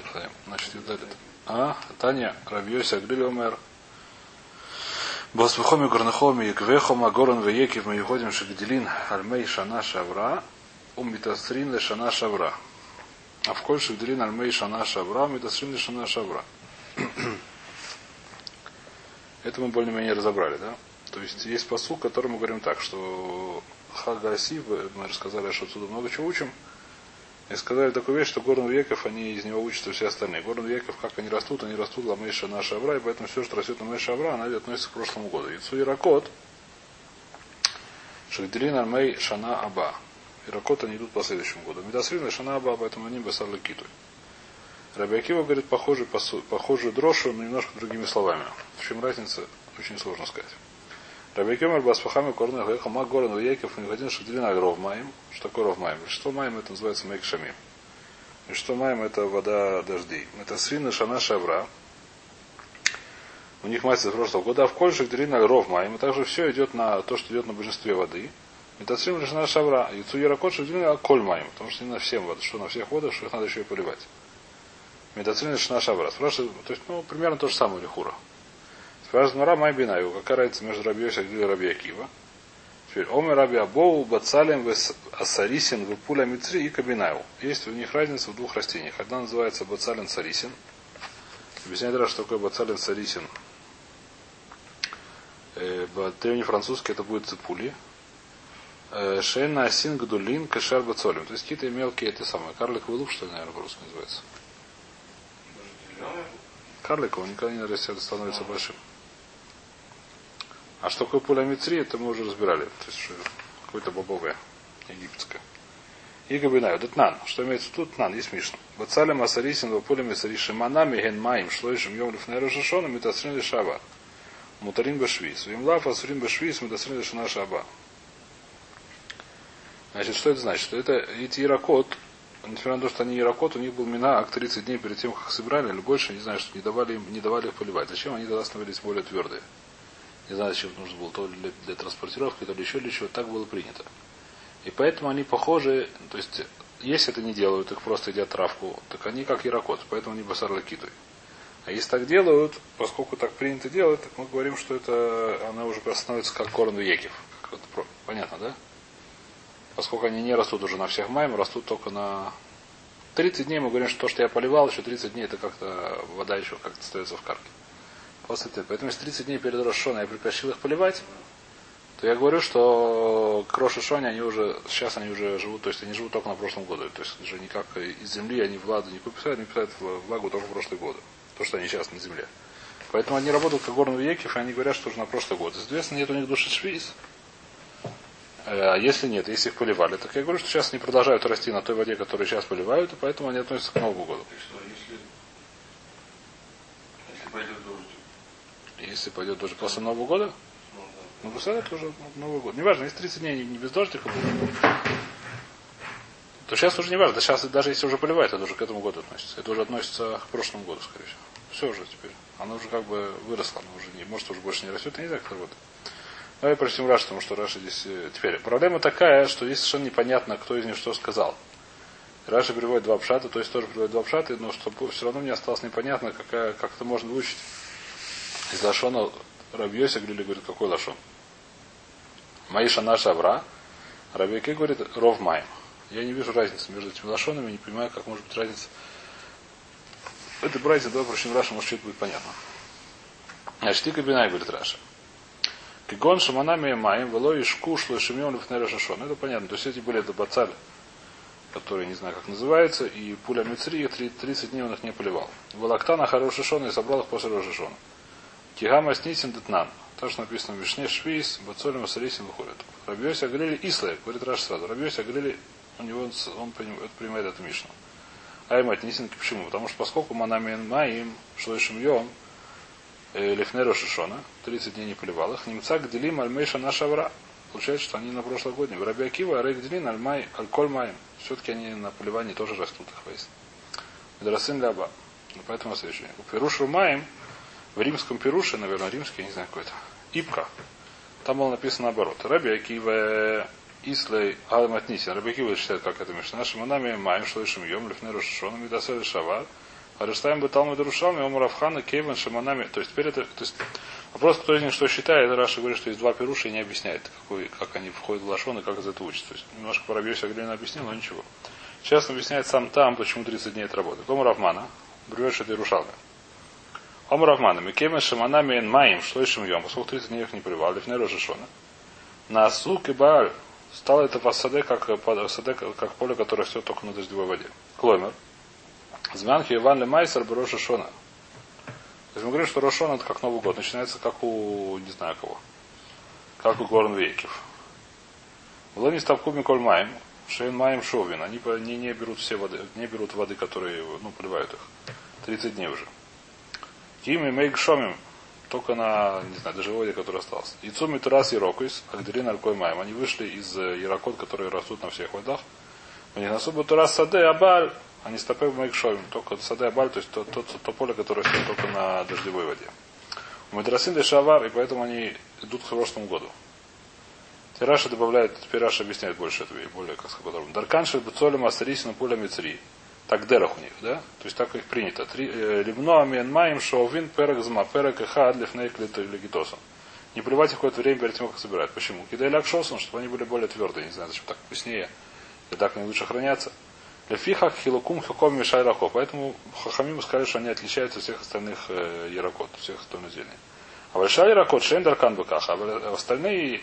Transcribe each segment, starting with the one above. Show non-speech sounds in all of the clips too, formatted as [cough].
стоим. Значит, Юдалит. А, Таня, Равьёся, Грилиомер. Басбухоми Горнахоми, Иквехома, Горон Веекив, мы уходим Шагделин, Альмей Шана Шавра, Умитасрин Шана Шавра. А в коль Шагделин Альмей Шана Шавра, Умитасрин Шана Шавра. [clears throat] Это мы более-менее разобрали, да? То есть есть посуд, который мы говорим так, что Хага Аси, мы рассказали, что отсюда много чего учим, и сказали такую вещь, что горн веков, они из него учатся все остальные. Горн веков, как они растут, они растут ламейша наша авра, и поэтому все, что растет ламейша авра, она относится к прошлому году. Яйцу иракот, шагделин армей шана аба. Иракот они идут по следующему году. Медасрин шана аба, поэтому они бесар китуй. Рабиакива говорит похожий, похожую дрошу, но немножко другими словами. В чем разница, очень сложно сказать. Рабикемер Басфахами Корна Хеха Мак Горан Вейков Михадин Шадрина Ров Маем. Что такое Ров Маем? Что Маем это называется Мейк. И что Маем это вода дождей. Это Свина Шана Шавра. У них из прошлого года, а в Кольше Дрина Ров Маем. И также все идет на то, что идет на большинстве воды. Свина Шана Шавра. И Цуера Кот Шадрина Коль Маем. Потому что не на всем воду. Что на всех водах, что их надо еще и поливать. Медицина Шана Шавра. Спрашивают, то есть, ну, примерно то же самое Лихура. Мара Майбинаю, какая разница между Раби Йосиф и Раби Акива? Теперь, Омер Раби Абоу, Бацалем, Асарисин, Випуля Мицри и Кабинаю. Есть у них разница в двух растениях. Одна называется Бацален Сарисин. Объясняет раз, что такое Бацален Сарисин. Э, древнефранцузский это будет ципули. Э, Шейна Асин Гдулин Кашар Бацолем. То есть какие-то мелкие, это самое, карликовый лук, что ли, наверное, по-русски называется. Карликовый никогда не становится большим. А что такое пуля Митри, это мы уже разбирали. То есть какое-то бобовое, египетское. И Габинаю, Детнан. Что имеется тут? Тнан, есть Мишна. Бацалем Асарисин, Вапулем Асариши Манами, Ген Маим, Шлойшим Йом Лифней Рожашона, Митасрин Лишава. Мутарин Башвис. Вимлав Асурин Башвис, Митасрин Лишана Шаба. Значит, что это значит? Что это эти иракот, несмотря на то, что они иракот, у них был мина 30 дней перед тем, как собирали, или больше, не знаю, что не давали им, не давали их поливать. Зачем они тогда становились более твердые? Не знаю, зачем нужно было, то ли для, для транспортировки, то ли еще для чего. Так было принято. И поэтому они похожи, то есть, если это не делают, их просто едят травку, так они как ярокот, поэтому они басар лакитой. А если так делают, поскольку так принято делать, так мы говорим, что это она уже становится как корн векев. Понятно, да? Поскольку они не растут уже на всех маем, растут только на 30 дней мы говорим, что то, что я поливал, еще 30 дней это как-то вода еще как-то остается в карке после этого. Поэтому если 30 дней перед Рошоной я прекращил их поливать, то я говорю, что к Рошишоне они уже, сейчас они уже живут, то есть они живут только на прошлом году. То есть уже никак из земли они влагу не купят, они питают влагу только в прошлый год. То, что они сейчас на земле. Поэтому они работают как горный векев, и они говорят, что уже на прошлый год. Известно, нет у них души швиз. А если нет, если их поливали, так я говорю, что сейчас они продолжают расти на той воде, которую сейчас поливают, и поэтому они относятся к Новому году. Если пойдет дождь после Нового года, ну, это уже Новый год. Неважно, если 30 дней не без дождика будет, то сейчас уже не важно. Сейчас даже если уже поливает, это уже к этому году относится. Это уже относится к прошлому году, скорее всего. Все уже теперь. Оно уже как бы выросло, оно уже не, может уже больше не растет, я не как работает. Давай прочтем Раши, потому что Раши здесь э, теперь. Проблема такая, что здесь совершенно непонятно, кто из них что сказал. Раши приводит два пшата, то есть тоже приводит два пшата, но чтобы все равно мне осталось непонятно, какая, как это можно выучить из Лашона Рабьёся говорили, говорит, какой Лашон? Маиша наша Авра. Рабьяке говорит, Ров Майм. Я не вижу разницы между этими лошонами, не понимаю, как может быть разница. Это братья, давай прочим Раша, может, что-то будет понятно. Значит, и Кабинай, говорит Раша. Кигон шаманами маем, вело и шку шло шимьон лифнера шашон. Это понятно. То есть эти были это бацали, которые не знаю, как называется, и пуля Мицри, 30 дней он их не поливал. Волоктана хороший шон и собрал их после Рожешона. Кигама снисин детнан. То, что написано в Вишне Швейс, Бацолем Асарисин выходит. Рабиося говорили Ислай, говорит Раш сразу. Рабиося говорили, у него он принимает эту Мишну. Аймат Нисин почему? Потому что поскольку Манамен Маим, Шлойшим Йом, Лифнеру Шишона, 30 дней не поливал их, немца Гделим Альмейша наша вра. Получается, что они на прошлый год. В Раби Акива, Рейк Делин, Альмай, Альколь Маем. Все-таки они на поливании тоже растут их весь. Медрасин Ляба. Поэтому следующее. Пируш Маем, в римском Перуше, наверное, римский, я не знаю какой-то, Ипка, там было написано наоборот. Раби Акива Ислей Алматниси. Раби Акива считает, как это Мишна. Шиманами Маем Шлышим Йом Лифнеру Шишону Мидасели Шавар. Харештаем бы Талмуд Рушалми, Омуравхана, Кейван, Шаманами. То есть теперь это, то есть, вопрос, кто из них что считает, Раша говорит, что есть два пируша и не объясняет, какой, как они входят в Лашон и как из этого учатся. То есть немножко Воробьев Аглина объяснил, но ничего. Сейчас объясняет сам там, почему 30 дней это работает. Омуравмана, Брюешь это Иерушалми. Омуравмана, Микемен Шаманами Эн Маим, что еще Йом, поскольку 30 дней их не привал, Лифней Рожешона. На сук и Бааль стало это в как, саде, как поле, которое все только на дождевой воде. Кломер. Змянхи Иван Лемайсер Роша Шона. То есть мы говорим, что Рошон это как Новый год. Начинается как у, не знаю кого. Как у Горн Вейкев. Лони ставку Миколь Маем. Шейн Маем Шовин. Они не, не берут все воды, не берут воды, которые, ну, поливают их. 30 дней уже. Мейк Шомим. Только на, не знаю, дождевой который остался. Яйцу Турас и Рокуис, Агдерин Алькой Маем. Они вышли из Яракот, которые растут на всех водах. У них на субу Турас Саде, Абаль, они стопы в Майкшовим, только Саде Абаль, то есть то, то, то, то поле, которое стоит только на дождевой воде. У Мадрасин Дешавар, и поэтому они идут к прошлому году. Тираша добавляет, теперь Раша объясняет больше этого, более, как подробно. Дарканши Буцолем Астарисина Пуля Мицри. Так дерах у них, да? То есть так их принято. Э, Либно Амиен Маем Шоувин Перек Зма Перек Эхад Лифнейк Легитосан. Не плевать какое-то время перед тем, как собирают. Почему? Кидали Акшосан, чтобы они были более твердые. Не знаю, зачем так вкуснее. И так они лучше хранятся. Лефихак хилукум хилком мешай рако. Поэтому хахамим сказали, что они отличаются от всех остальных э, яракот, всех остальных зелень. А большая яракот шендер кан быкаха. А остальные,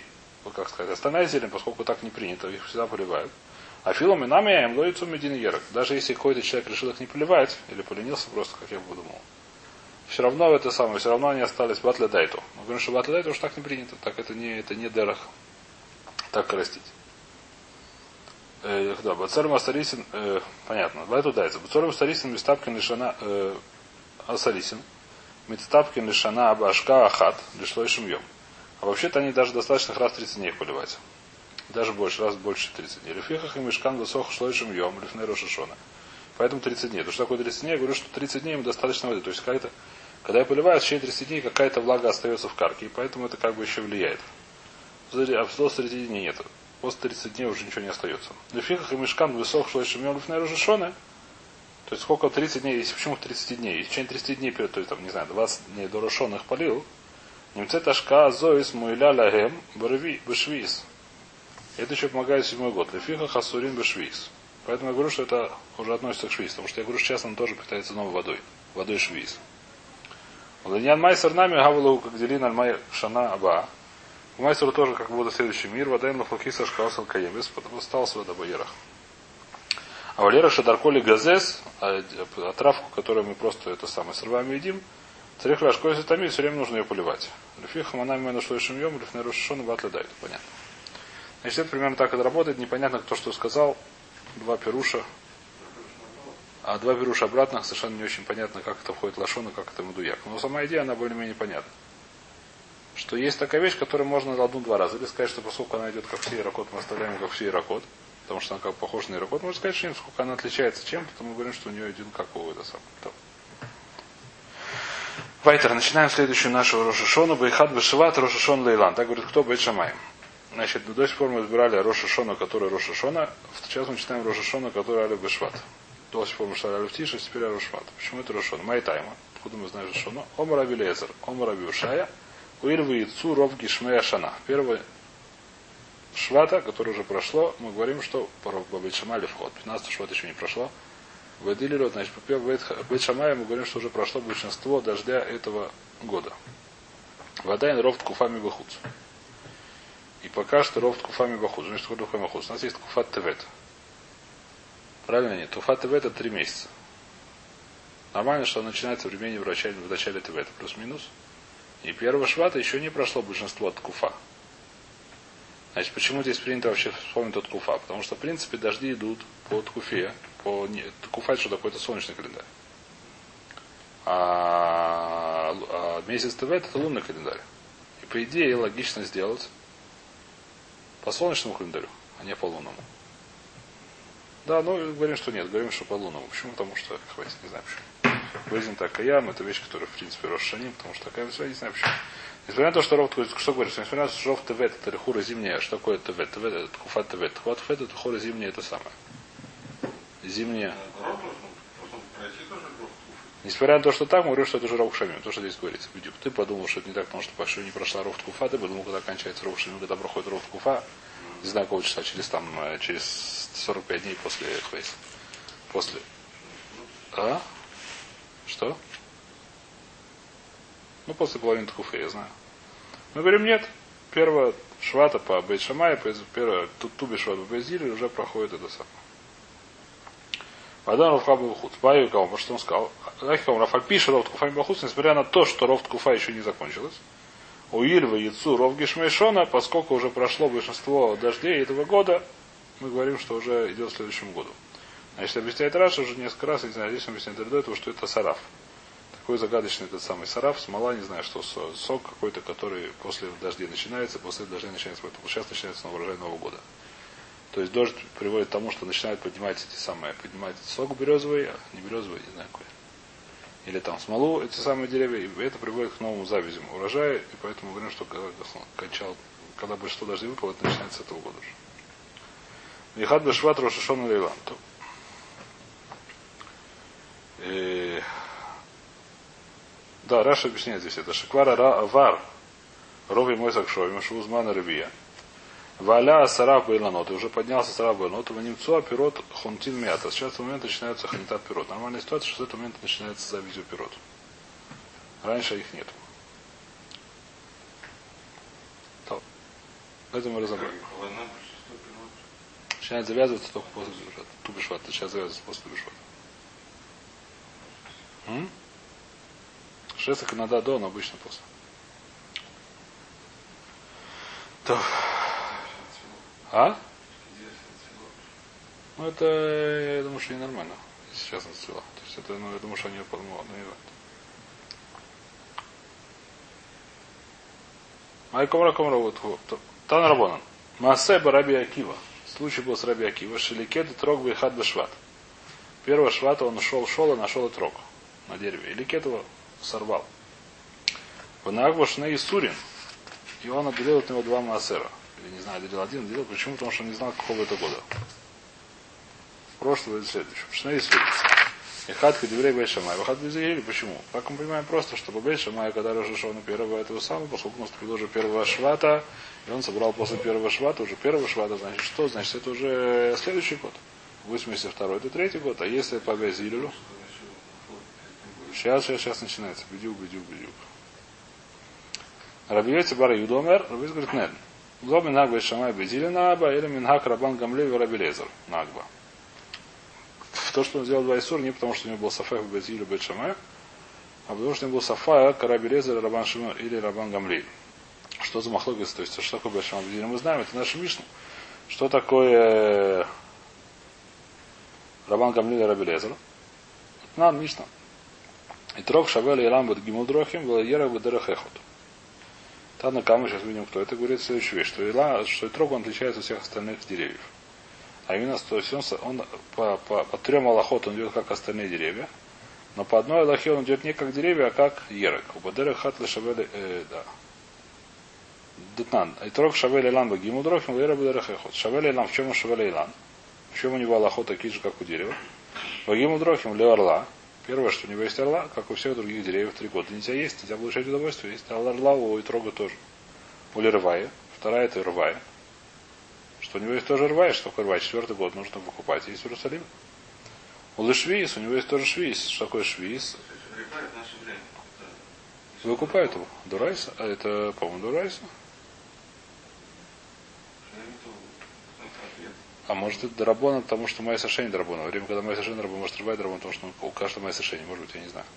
как сказать, остальная зелень, поскольку так не принято, их всегда поливают. А филами нами я им ловится медин ярок. Даже если какой-то человек решил их не поливать, или поленился просто, как я бы думал, все равно это самое, все равно они остались батля дайту. Мы говорим, что батля дайту уж так не принято, так это не, это не дерах так растить. Э, да, Бацарим Астарисин, э, понятно, эту дается. Бацарим Астарисин, Мистапкин Лишана э, Асарисин, Мистапкин Лишана Абашка Ахат, Лишло и Шумьем. А вообще-то они даже достаточно раз 30 дней поливать. Даже больше, раз больше 30 дней. Лефихах и Мешкан Высох Шло и Шумьем, Лифней Рошашона. Поэтому 30 дней. То что такое 30 дней? Я говорю, что 30 дней им достаточно воды. То есть какая-то, когда я поливаю, в течение 30 дней какая-то влага остается в карке, и поэтому это как бы еще влияет. А в 30 дней нет после 30 дней уже ничего не остается. Лефихах и мешкан высох шло еще мем рожешоны. То есть сколько 30 дней, если почему 30 дней? Если в течение 30 дней, то есть там, не знаю, 20 дней до Рошона полил, немцет ашка зоис муиля лагем барви бешвиз. Это еще помогает седьмой год. Лефиха хасурин бешвиз. Поэтому я говорю, что это уже относится к швиз. Потому что я говорю, что сейчас он тоже питается новой водой. Водой швиз. Ладьян майсер нами гавалу как делин аль шана аба. У Майсера тоже как будет следующий мир. Вадайн лахлакиса шкаусал каемис. Остался в Адабаерах. А Валера Шадарколи Газес, а, а травку, которую мы просто это самое срываем и едим, Царих если томит, все время нужно ее поливать. Лефиха манами лифней рушишон, батля дает. Понятно. Значит, это примерно так это работает. Непонятно, кто что сказал. Два перуша. А два перуша обратных совершенно не очень понятно, как это входит лашон и как это мудуяк. Но сама идея, она более-менее понятна что есть такая вещь, которую можно одну два раза. Или сказать, что поскольку она идет как все ирокот, мы оставляем как все ирокот, потому что она как похожа на ирокот. Можно сказать, что сколько она отличается чем-то, то мы говорим, что у нее один как у это самое. Вайтер, начинаем следующую нашу Рошашону. Байхат Бешеват Рошашон Лейлан. Так говорит, кто Бейт Шамаем. Значит, до сих пор мы избирали Рошашона, который Рошашона. Сейчас мы читаем Рошашона, который Али Бешват. До сих пор мы читали Али Тиша, теперь Рошват. Почему это Рошон? Майтайма. Откуда мы знаем Рошона? Омар Авилезер, Омар Авиушая. Уильвы яйцу ров гишмея шана. Первый швата, который уже прошло, мы говорим, что по Шамали вход. 15 шват еще не прошло. Вадилиру, значит, по Бейт Шамая мы говорим, что уже прошло большинство дождя этого года. Вода и ров ткуфами выхуд. И пока что ров ткуфами выхуд. Значит, что ткуфами выхуд. У нас есть ткуфат тевет. Правильно нет? Ткуфат тевет это три месяца. Нормально, что начинается времени в начале, в начале. Плюс-минус. И первого швата еще не прошло большинство от куфа. Значит, почему здесь принято вообще вспомнить тот куфа? Потому что, в принципе, дожди идут по куфе. По... Куфа это что такое? Это солнечный календарь. А, а месяц ТВ это лунный календарь. И по идее логично сделать по солнечному календарю, а не по лунному. Да, ну говорим, что нет, говорим, что по лунному. Почему? Потому что, хватит, не знаю почему. Выйдем так Каям, это вещь, которая, в принципе, Рошаним, потому что такая вещь, не знаю почему. Несмотря на то, что Ров, что говорит, что несмотря на то, что Ров ТВ это хура зимняя, что такое ТВ? ТВ это Куфат ТВ. Куфат ТВ это хура зимняя, это самое. Зимняя. Несмотря на то, что так, мы говорим, что это уже Раух Шамим, то, что здесь говорится. Бедюк. Ты подумал, что это не так, потому что Пашу не прошла Раух Куфа, ты подумал, когда кончается Шамим, когда проходит Раух Куфа, не знаю, какого числа, через там, э, через 45 дней после Хвейса. После. А? Что? Ну, после половины Ткуфы, я знаю. Мы говорим, нет. Первая швата по Бейшамай, первая Туби швата по Бейзиле уже проходит это самое. Адан Равха Бахут. Баю Каум, что он сказал? Рахикам Рафаль пишет Ров Ткуфа Бахут, несмотря на то, что Ров Ткуфа еще не закончилась. У Ильва Яцу Ров Гишмейшона, поскольку уже прошло большинство дождей этого года, мы говорим, что уже идет в следующем году. Значит, объясняет Раша уже несколько раз, не знаю, здесь он объясняет до этого, что это сараф. Такой загадочный этот самый сараф, смола, не знаю, что сок какой-то, который после дождей начинается, после дождей начинается, поэтому сейчас начинается урожай Нового года. То есть дождь приводит к тому, что начинают поднимать эти самые, поднимать сок березовый, а не березовый, не знаю какой. Или там смолу, эти самые деревья, и это приводит к новому завязям урожая, и поэтому говорим, что когда, кончал, когда большинство дождей выпало, это начинается с этого года уже. Вихат Бешват Рошашон Лейлан. Э, да, Раша объясняет здесь это. Шиквара Ра Авар. Рови Мойсак Шойм, Шузмана Рыбия. Валя Сарав Байланот. И уже поднялся Сарав Байланот. В немцу пирот хунтин мята. Сейчас в момент начинается ханитат пирот. Нормальная ситуация, что с этого момента начинается завизию пирот. Раньше их нет. То. Это мы разобрали. Начинает завязываться только после Тубишвата. Сейчас завязывается после Тубишвата. Шесок иногда до, но обычно после. То. А? Ну это, я думаю, что ненормально, сейчас зацвела. То есть это, ну, я думаю, что они подмывают. Ай комра комра вот Тан Рабонан. Маасе Раби Акива. Случай был с Раби Акива. Шеликет и трог хад бешват. Первого швата он ушел, шел и нашел и трог на дереве. И ликет его сорвал. В Нагвашне и Сурин. И он отделил от него два маасера или не знаю, отделил один, отделил. Почему? Потому что он не знал, какого это года. Прошлого или следующего. Есть и хатка деврей Бейшамай. Вахат Безаили. Почему? Как мы понимаем просто, что по Бейшамай, когда разрешил на первого этого самого, поскольку наступил уже первого швата, и он собрал после первого швата, уже первого швата, значит что? Значит, это уже следующий год. 82 это третий год. А если по Безилю? Сейчас, сейчас, сейчас начинается. Бедюк, бедюк, бедюк. Рабиете Бара Юдомер, Рабиец говорит, нет. Ло минаг бешамай бедили наба, или минхак рабан гамле и рабелезер нагба. То, что он сделал два Исура, не потому, что у него был Сафех Бетилю Бетшамай, а потому, что у него был Сафа, Карабелезер, Рабан Шимон или Рабан Гамли. Что за махлогис, то есть что такое Бетшамай Бетилю? Мы знаем, это наша Мишна. Что такое Рабан Гамли или Рабелезер? Нам Мишна. И трог Шавел и Рамбет Гимудрохим, Валаера Бедерахехот. Тадна Кама, сейчас видим, кто это говорит следующую вещь, что, ила, что Итрог он отличается от всех остальных деревьев. А именно, то есть он, он по, по, по трем аллахот он идет как остальные деревья, но по одной аллахе он идет не как деревья, а как ерек. У Бадера хат шавели, э, да. Дутнан. Итрог шавели лан багиму дрохим, лера бадера хехот. Шавели лан, в чем он шавели лан? В чем у него аллахот такие же, как у дерева? Багиму дрохим, ле орла. Первое, что у него есть орла, как у всех других деревьев, три года. Нельзя есть, нельзя получать удовольствие. Есть орла у Итрога тоже. У Лервая. Вторая это Рвая. Что у него есть тоже Рвая, что такое Рвая. Четвертый год нужно покупать. Есть в Иерусалиме. У Лешвиис, у него есть тоже Швиис. Что такое Швиис? Выкупают его. Дурайса? А это, по-моему, Дурайса? А может это Дарабона, потому что моя совершение Дарабона. Время, когда моя совершение Дарабона, может рыбать Дарабона, потому что у каждого моя совершение. Может быть, я не знаю.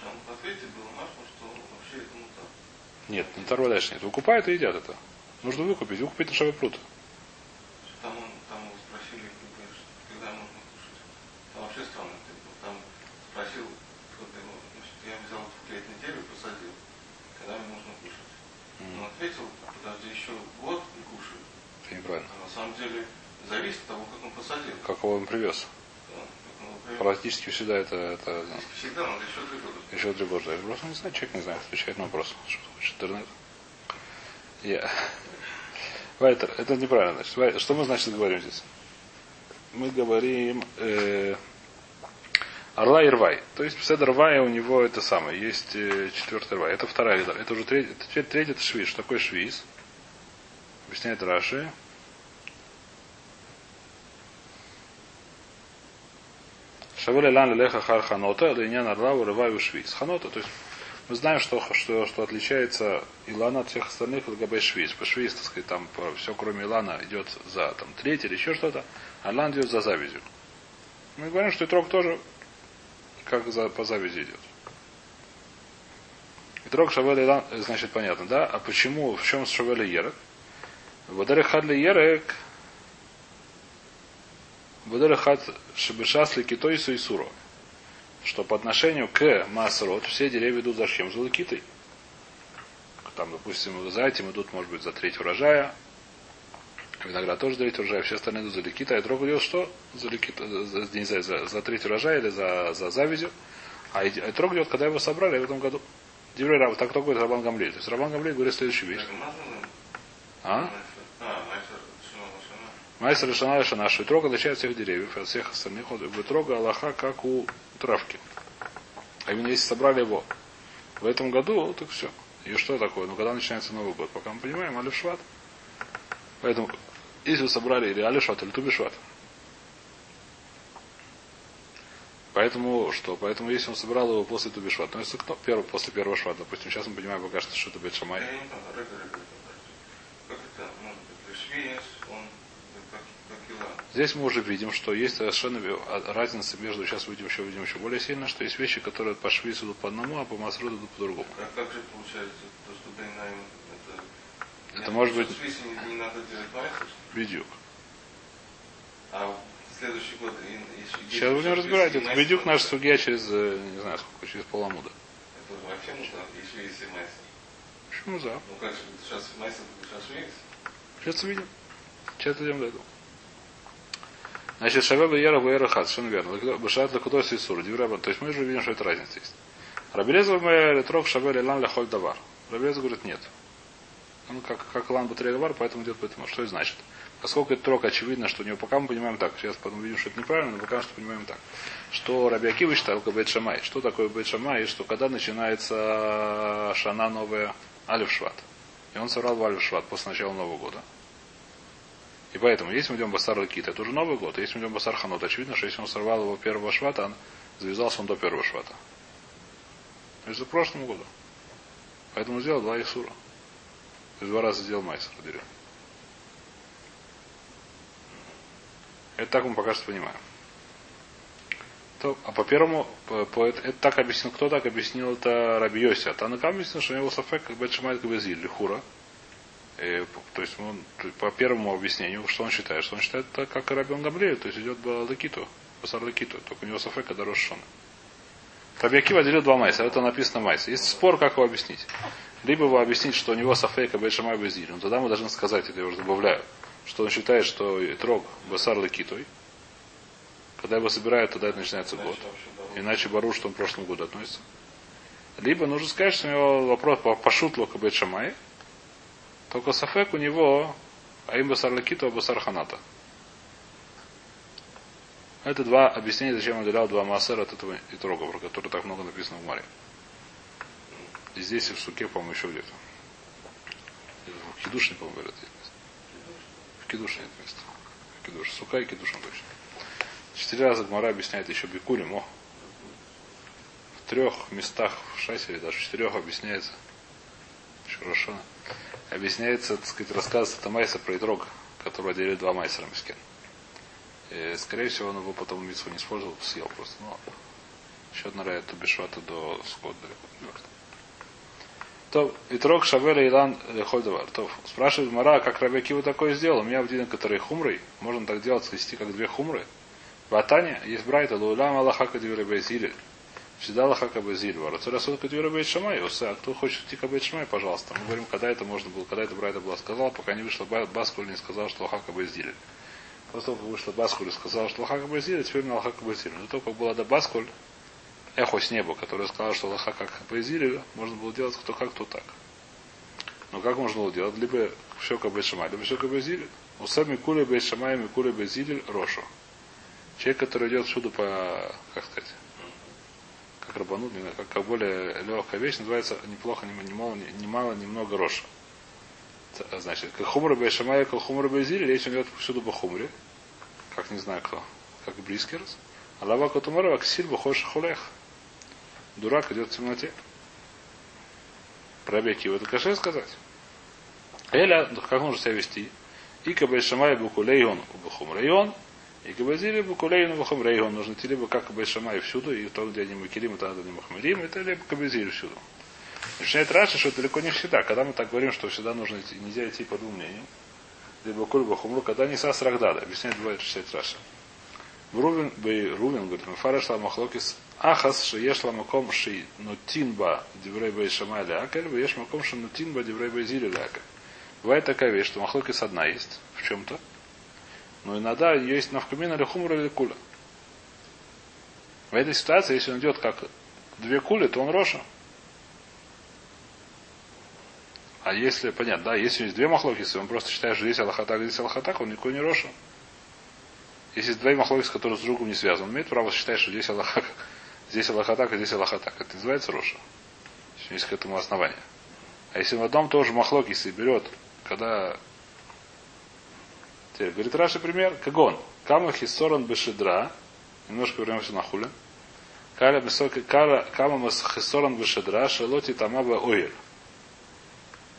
Там в ответе было нашло, что вообще это мута. Нет, мутарва дальше нет. Выкупают и едят это. Нужно выкупить. Выкупить на шавы пруд. Там, он, там его спросили, когда можно кушать. Там вообще странно. Там спросил, кто-то его, значит, я взял в лет неделю, посадил. Когда мне можно кушать. Он ответил, подожди еще год и кушай. Это неправильно. А на самом деле зависит от того, как он посадил. Какого он привез? Как он его привел. Практически всегда это, это Всегда надо еще три года. еще три года. Просто не знаю, человек не знает, отвечает на вопрос. Что хочет интернет? Я. Вайтер, это неправильно. Значит. Что мы, значит, говорим здесь? Мы говорим, э, Орла и рвай. То есть Седр рвая у него это самое. Есть э, четвертый рвай. Это вторая еда. Это уже третий. Это, теперь третий это швиз. Что такое швиз? Объясняет Раши. Шавеле лан леха хар ханота, линян орла урываю швиз. Ханота, то есть мы знаем, что, что, что отличается Илана от всех остальных от Габай Швиз. По Швиз, так сказать, там все, кроме Илана, идет за там, третий или еще что-то, а Илан идет за завязью. Мы говорим, что Итрог тоже как за, по завязи идет. Итрог Шавеле Илан, значит, понятно, да? А почему, в чем Шавеле Ерек? Водере Хадли Ерек Хад Шибешасли Китойсу и Суро что по отношению к Масрот все деревья идут за чем? За лакитой. Там, допустим, за этим идут, может быть, за треть урожая. Виноград тоже за треть урожая, все остальные идут за ликита. А идет что? За ликита, за, не знаю, за, за треть урожая или за, за завязью. А Этрог идет, когда его собрали в этом году. Диврей так кто говорит Рабан Гамлей. То есть Рабан Гамлей говорит следующую вещь. А? Майсер решена решена, что трога отличает всех деревьев, от всех остальных. Вот трога Аллаха, как у травки. А именно если собрали его в этом году, так все. И что такое? Ну, когда начинается Новый год? Пока мы понимаем, Алиф Шват. Поэтому, если вы собрали или Алиф Шват, или Тубишват. Поэтому что? Поэтому если он собрал его после Тубишват, ну если кто первый, после первого швата, допустим, сейчас мы понимаем пока что, что это Бет Шамай. Здесь мы уже видим, что есть совершенно разница между, сейчас видим еще, видим еще более сильно, что есть вещи, которые по швейцу по одному, а по масру идут по-другому. А как же получается, то, что Бейнаем, это... Это может быть... Не, надо делать майхер? Бедюк. А в следующий год... Если сейчас будем разбирать. Это бедюк наш судья через, э, не знаю сколько, через поламуда. Это вообще нужно, если есть майстер. Почему за? Ну как же, сейчас майстер, сейчас швейц? Сейчас увидим. Сейчас идем до этого. Значит, Шавеба Ера Вера Хат, совершенно верно. Башат Лакудос и Сур, То есть мы уже видим, что это разница есть. Рабелеза Ретрок Шавель Лан Ляхоль Давар. Рабелеза говорит, нет. Он как, как Лан Батрей Давар, поэтому идет по этому. Что это значит? Поскольку это трог, очевидно, что у него пока мы понимаем так, сейчас потом видим, что это неправильно, но пока что понимаем так, что Раби Акива считал Бет Шамай. Что такое Бет Шамай? Что когда начинается Шана новая Алиф. И он собрал в Алиф после начала Нового года. И поэтому, если мы идем Басар Лакит, это уже Новый год. Если мы идем Басар Ханот, очевидно, что если он сорвал его первого швата, он завязался он до первого швата. То есть за прошлым году. Поэтому сделал два Исура. То есть два раза сделал Майсер деревья. Это так мы пока что понимаем. То, а по первому, по, по, это, это так объяснил, кто так объяснил, это Рабиоси. А Танакам объяснил, что у него Сафек, как Бетшамайт Габезиль, Лихура. И, то есть он, по первому объяснению, что он считает? Что он считает так, как и Рабион Гамлею, то есть идет Лакиту, Басар Лакиту, только у него Сафека дороже Шона. Рабиаки отделил два майса, это написано майса. Есть спор, как его объяснить. Либо его объяснить, что у него Сафека Бешамай Безиль, ну тогда мы должны сказать, это я уже добавляю, что он считает, что трог Басар Лакитой, когда его собирают, тогда это начинается год. Иначе Бару, что он к прошлому году относится. Либо нужно сказать, что у него вопрос по, по шутлу Кабет Шамай, только Сафек у него Аим Басар Лакиту, а Басар Ханата. Это два объяснения, зачем он отделял два массера от этого итрога, про который так много написано в море. И здесь и в суке, по-моему, еще где-то. В Кедушне, по-моему, говорят, есть место. В Кедушне это место. В Кедуш. Сука и Кедушин точно. Четыре раза Гмара объясняет еще Бикулем. О. В трех местах в Шайсе, даже в четырех объясняется. Шурашона объясняется, так сказать, рассказ это Майса про Итрог, который отделили два Майсера Мискен. И, скорее всего, он его потом Митсу не использовал, съел просто. Ну, еще одна рая Тубишвата до Скотта. То, Итрог Шавеля Илан Лехольдовар. То, спрашивает Мара, как Рабеки вы такое сделал? У меня в день, который хумрой, можно так делать, свести как две хумры. В есть Брайта, Лулам Аллаха Кадивребезиль. Всегда Аллаха Кабазиль. Варацуля Суд Кадюра Бейт Шамай. А кто хочет идти к Бейт Шамай, пожалуйста. Мы говорим, когда это можно было, когда это Брайта была сказала, пока не вышла Баскуль не сказал, что Аллаха Кабазиль. После того, как вышла Баскуль и сказала, что Аллаха Кабазиль, теперь на Аллаха Кабазиль. Но то, как была до Баскуль, эхо с неба, которое сказала, что Аллаха как можно было делать кто как, кто так. Но как можно было делать? Либо все Кабейт Шамай, либо все Кабазиль. Усами Кули Бейт Шамай, Микули Бейзиль, Рошу. Человек, который идет всюду по, как сказать, знаю, как, как более легкая вещь, называется неплохо, немало, немало немного роша. Значит, как хумра бешамая, как хумра безили, речь идет всюду хумре. Как не знаю кто. Как брискерс. А лава катумара, как силь бахош хулех. Дурак идет в темноте. Про Бекива это каше сказать. Эля, как нужно себя вести? И кабайшамай букулейон бухумрайон, и кабазили букулейон бухумрайон. Нужно идти либо как кабайшамай всюду, и то, где они макерим, и там, где они махмерим, это либо кабазили всюду. Начинает Раши, что далеко не всегда. Когда мы так говорим, что всегда нужно идти, нельзя идти по двум мнениям, либо куль бахумру, когда не сас рагдада. Объясняет бывает читать Раши. Рувен, бей Рувен, говорит, Мефараш Ламахлокис Ахас, шееш ламаком ши нутинба диврей бей шамай лякель, веш маком ши нутинба диврей бей зили лякель. Бывает такая вещь, что махлокис одна есть в чем-то, но иногда ее есть навкамина или хумра или куля. В этой ситуации, если он идет как две кули, то он роша. А если, понятно, да, если есть две махлокисы, он просто считает, что здесь аллахатак, здесь аллахатак, он никакой не роша. Если есть два махлокиса, которые с другом не связаны, он имеет право считать, что здесь аллахатак, здесь аллахатак, а здесь аллахатак. Это называется роша. Есть к этому основание. А если в одном тоже махлокисы берет, когда Теперь говорит Раши пример. Кагон. Кама хисоран бешедра. Немножко вернемся на хуля. Кама хисоран бешедра. Шалоти тамаба оир.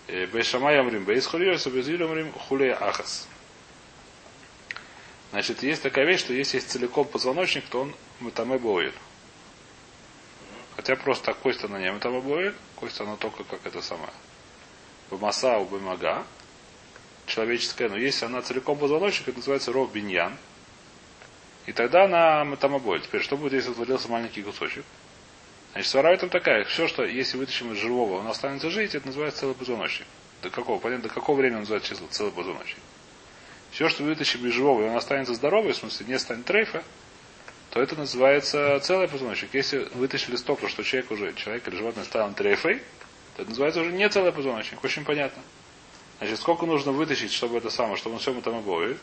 Бейшамай амрим бейс хульёйса безилю амрим хуле ахас. Значит, есть такая вещь, что если есть целиком позвоночник, то он мутаме бойль. Хотя просто так кость она не мутаме бойль, кость она только как это самое. Бамаса у бамага, человеческая, но если она целиком позвоночник, это называется ров биньян. И тогда она метамоболь. Теперь, что будет, если отвалился маленький кусочек? Значит, свара там такая. Все, что если вытащим из живого, он останется жить, это называется целый позвоночник. До какого? Понятно, до какого времени он называется число целый позвоночник? Все, что вытащим из живого, и он останется здоровый, в смысле не станет трейфа, то это называется целый позвоночник. Если вытащили столько, что человек уже, человек или животное стал трейфой, то это называется уже не целый позвоночник. Очень понятно. Значит, сколько нужно вытащить, чтобы это самое, чтобы он все там обои?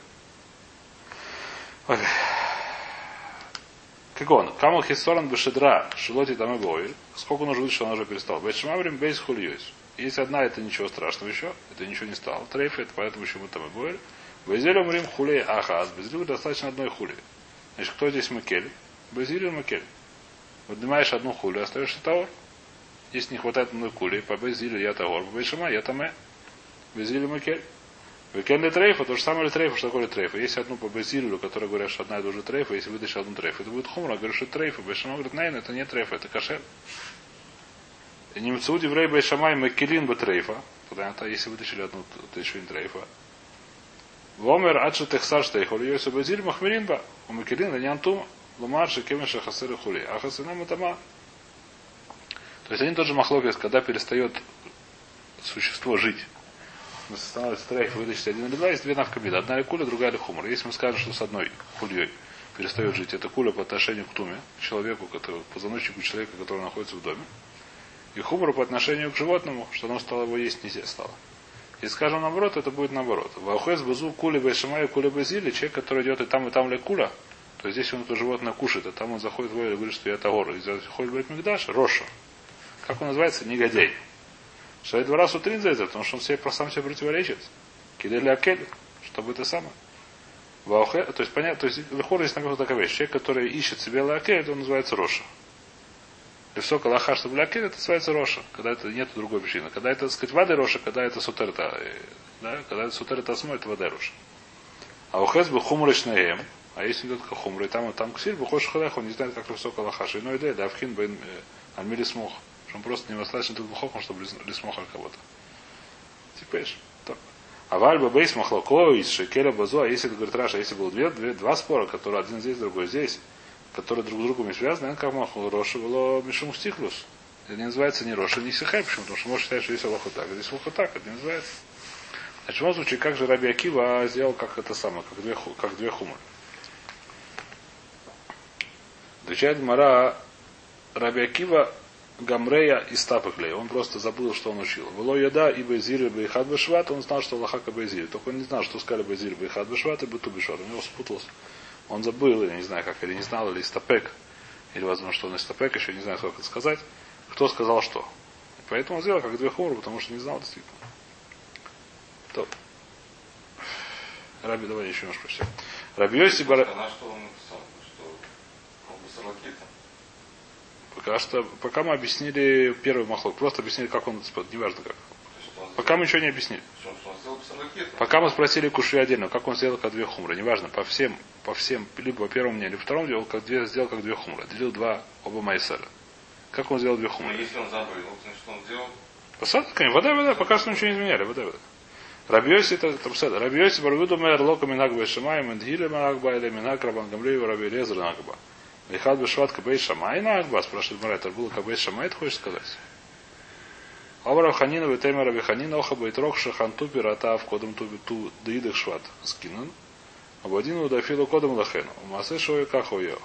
Как он? Камал хисоран бешедра, шилоти там обои. Сколько нужно вытащить, чтобы он уже перестал? Бешмаврим бейс хульюсь. Если одна, это ничего страшного еще, это ничего не стало. Трейф, это поэтому еще там обои. Безилю мрим хулей ахаз. Безилю достаточно одной хули. Значит, кто здесь макель? Безилю макель. Поднимаешь одну хулю, остаешься таур. Если не хватает одной кули, по безилю я таур, по бешама я таме. Безилю макель. Векен ли трейфа, то же самое ли трейфа, что такое трейфа. Если одну по безилю, которая говорят, что одна и тоже трейфа, если вытащишь одну трейфа, это будет хумра, говорю, что трейфа. Бешама говорит, нет, это не трейфа, это кашер. Немцу диврей бешамай макелин бы трейфа. Понятно, если вытащили одну, то еще не трейфа. Вомер адши техсар штейхол йойсу базиль махмирин ба. У макелин не антума. Лумар шекемеша хасыры хули. А хасына матама. То есть один тот же махлокис, когда перестает существо жить становится трейф, вытащить один или два, есть две навкабида. Одна ли куля, другая ли хумор. Если мы скажем, что с одной хульей перестает жить, это куля по отношению к туме, человеку, который, позвоночнику человека, который находится в доме. И хумор по отношению к животному, что оно стало его есть нельзя стало. И скажем наоборот, это будет наоборот. Вахуэс базу кули бешамай кули базили, человек, который идет и там, и там ли куля, то здесь он это животное кушает, а там он заходит в и говорит, что я Тагор. И заходит в Мигдаш, Роша. Как он называется? Негодяй. Это два раза утрин за это, потому что он себе, сам себе противоречит. Кидели Акель, чтобы это самое. Ваухе, то есть понятно, то есть Лехор есть написано такая вещь. Человек, который ищет себе Лакель, он называется Роша. Левсока лаха, чтобы Лакель, это называется Роша, когда это нет другой причины. Когда это, так сказать, воды Роша, когда это сутерта, да, когда это сутерта осмо, это вода Роша. А у Хес бы хумрачный а если идет к хумры, там и там ксиль, выходишь халях, он не знает, как Левсока лаха. Иной идея, да, вхин бен э, альмили смог что он просто не достаточно тут бухохом, чтобы лисмоха кого-то. Теперь. А вальба бейс махлоко из шекеля базу, а если, говорит Раша, если было две, две, два спора, которые один здесь, другой здесь, которые друг с другом не связаны, как махал Роша было Мишум Стихлус. Это не называется ни Роша, ни Сихай, почему? Потому что можно считать, что здесь Аллаху так, а здесь Аллаху так, это не называется. Значит, в любом случае, как же Раби Акива сделал как это самое, как две, как две хумы. Отвечает Мара, Раби Акива Гамрея и Стапыклей. Он просто забыл, что он учил. Было еда и Безир и Бейхат Бешват, он знал, что Лахака Безир. Только он не знал, что сказали Безир Бейхат Бешват и Бету Бешват. У него спутался. Он забыл, или не знаю как, или не знал, или Стапек, Или, возможно, что он из Тапек, еще не знаю, сколько это сказать. Кто сказал что. Поэтому он сделал как две хумры, потому что не знал действительно. То. Раби, давай еще немножко все. Раби Йоси Бар... А на что он написал? Что он. Пока что, пока мы объяснили первый махлок, просто объяснили, как он, неважно как. Пока мы ничего не объяснили. Пока мы спросили Куши отдельно, как он сделал как две хумры, неважно, по всем, по всем, либо по первому мнению, либо второму делал как две, сделал как две хумры, делил два оба майсера. Как он сделал две Ну, хумры? если он забыл, значит, что он сделал? Посадка, вода, вода, пока что ничего не изменяли, вода, вода. Рабиоси это там сада. Рабиоси барвиду мэр лока минак бешамай, мендхиле манакба, или минак рабан раби лезер накба. Лихат бешват кабей шамай накба, спрашивает Мара, это было кабей шамай, ты хочешь сказать? Авара Ханина ветемер раби Ханина оха бейтрох шаханту пиратав кодом туби ту доидах шват скинан. Абадину удафилу кодом лахену. Масе шои кахойо.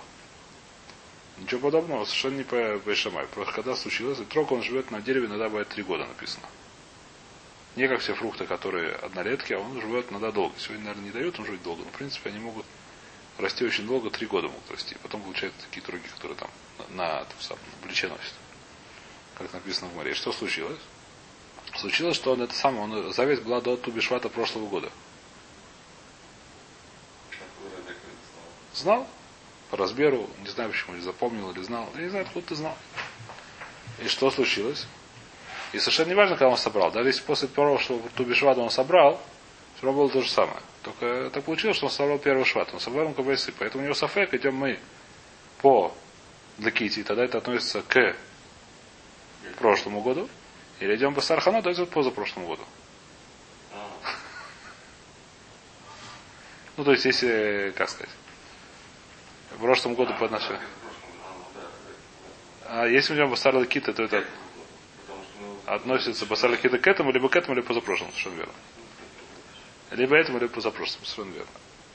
Ничего подобного, совершенно не по Бейшамай. Просто когда случилось, и трог он живет на дереве, иногда бывает три года написано. Не как все фрукты, которые однолетки, а он живет иногда долго. Сегодня, наверное, не дает он жить долго, но в принципе они могут расти очень долго, три года могут расти. Потом получают такие троги, которые там на, на, этом самом, на плече носят. Как написано в море. Что случилось? Случилось, что он это самое, он, зависть была до Тубишвата прошлого года. Знал? По разберу, не знаю почему, или запомнил, или знал. Я не знаю, откуда ты знал. И что случилось? И совершенно не важно, когда он собрал. Даже если после что Тубишвата он собрал, было то же самое. Только так получилось, что он собрал первый шват. Он собрал КБСы. Поэтому у него сафек, идем мы по для Кити, тогда это относится к прошлому году. Или идем по Сархану, то это позапрошлому году. А, Ну, то есть, если, как сказать, в прошлом году по отношению. А, ну А если мы идем по Сар Кита, то это относится по Сар Кита к этому, либо к этому, либо позапрошлому, совершенно верно. Либо этому, либо позапрошлому, совершенно верно.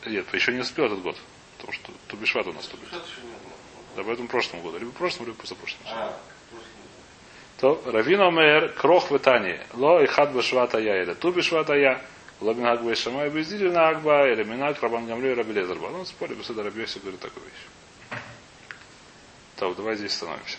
Нет, еще не успел этот год, потому что Тубишват у нас было? Да, поэтому прошлому году. Либо прошлому, либо позапрошлому. А, в. То Равин Омер Крох Витани. Ло и хад бешвата я или ту бешвата я. Лобин Агба и Шамай бездили на Агба или Минак Рабан Гамлю и Раби Лезерба. Ну, спорим, Беседа Раби говорит такую вещь. Так, давай здесь становимся.